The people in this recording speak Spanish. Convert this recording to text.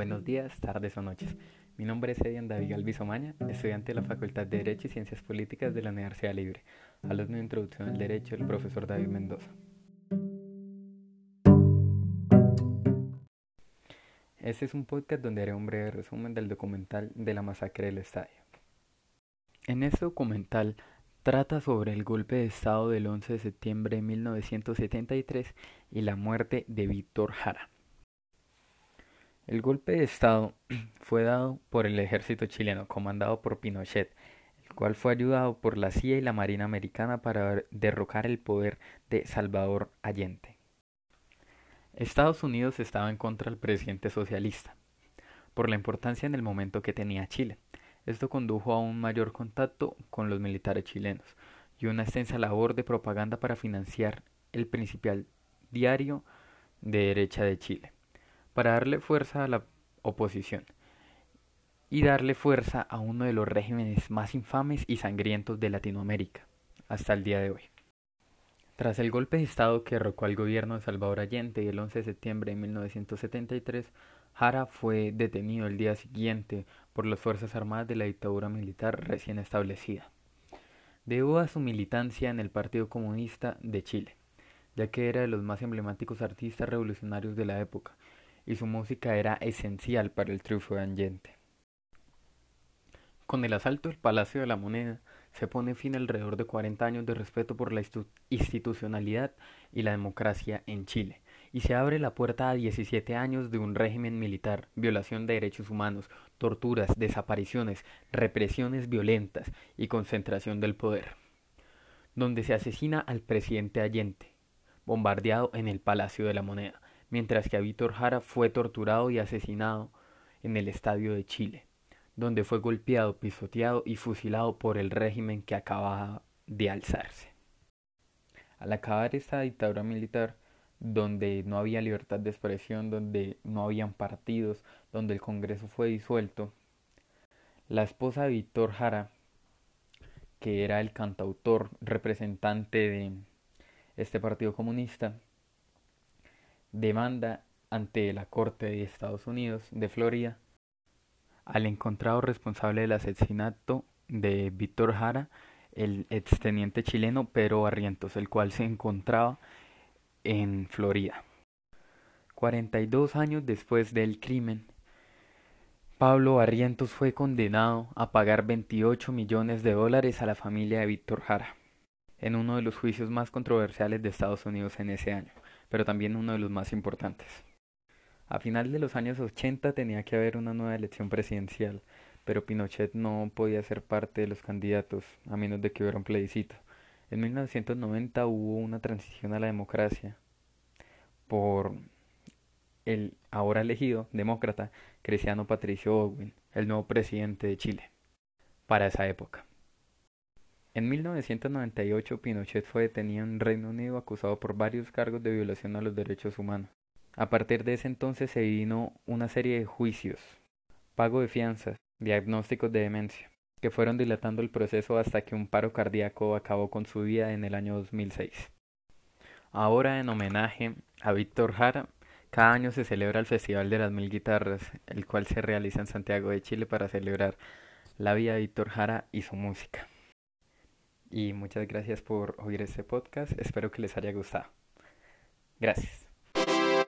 días, tardes o noches. Mi nombre es Edian David Galvisomaña, estudiante de la Facultad de Derecho y Ciencias Políticas de la Universidad Libre. Alumno de Introducción al Derecho, el profesor David Mendoza. Este es un podcast donde haré un breve resumen del documental de la masacre del estadio. En este documental trata sobre el golpe de Estado del 11 de septiembre de 1973 y la muerte de Víctor Jara. El golpe de Estado fue dado por el ejército chileno, comandado por Pinochet, el cual fue ayudado por la CIA y la Marina Americana para derrocar el poder de Salvador Allende. Estados Unidos estaba en contra del presidente socialista, por la importancia en el momento que tenía Chile. Esto condujo a un mayor contacto con los militares chilenos y una extensa labor de propaganda para financiar el principal diario de derecha de Chile para darle fuerza a la oposición y darle fuerza a uno de los regímenes más infames y sangrientos de Latinoamérica hasta el día de hoy. Tras el golpe de Estado que derrocó al gobierno de Salvador Allende el 11 de septiembre de 1973, Jara fue detenido el día siguiente por las Fuerzas Armadas de la dictadura militar recién establecida. Debido a su militancia en el Partido Comunista de Chile, ya que era de los más emblemáticos artistas revolucionarios de la época y su música era esencial para el triunfo de Allende. Con el asalto del Palacio de la Moneda se pone fin alrededor de 40 años de respeto por la institucionalidad y la democracia en Chile, y se abre la puerta a 17 años de un régimen militar, violación de derechos humanos, torturas, desapariciones, represiones violentas y concentración del poder, donde se asesina al presidente Allende, bombardeado en el Palacio de la Moneda, mientras que a Víctor Jara fue torturado y asesinado en el Estadio de Chile, donde fue golpeado, pisoteado y fusilado por el régimen que acababa de alzarse. Al acabar esta dictadura militar, donde no había libertad de expresión, donde no habían partidos, donde el Congreso fue disuelto, la esposa de Víctor Jara, que era el cantautor representante de este partido comunista, demanda ante la Corte de Estados Unidos de Florida al encontrado responsable del asesinato de Víctor Jara, el exteniente chileno Pedro Barrientos, el cual se encontraba en Florida. 42 años después del crimen, Pablo Barrientos fue condenado a pagar 28 millones de dólares a la familia de Víctor Jara, en uno de los juicios más controversiales de Estados Unidos en ese año pero también uno de los más importantes. A final de los años 80 tenía que haber una nueva elección presidencial, pero Pinochet no podía ser parte de los candidatos a menos de que hubiera un plebiscito. En 1990 hubo una transición a la democracia por el ahora elegido demócrata Cristiano Patricio Owen, el nuevo presidente de Chile, para esa época. En 1998 Pinochet fue detenido en Reino Unido acusado por varios cargos de violación a los derechos humanos. A partir de ese entonces se vino una serie de juicios, pago de fianzas, diagnósticos de demencia, que fueron dilatando el proceso hasta que un paro cardíaco acabó con su vida en el año 2006. Ahora, en homenaje a Víctor Jara, cada año se celebra el Festival de las Mil Guitarras, el cual se realiza en Santiago de Chile para celebrar la vida de Víctor Jara y su música y muchas gracias por oír este podcast. Espero que les haya gustado. Gracias.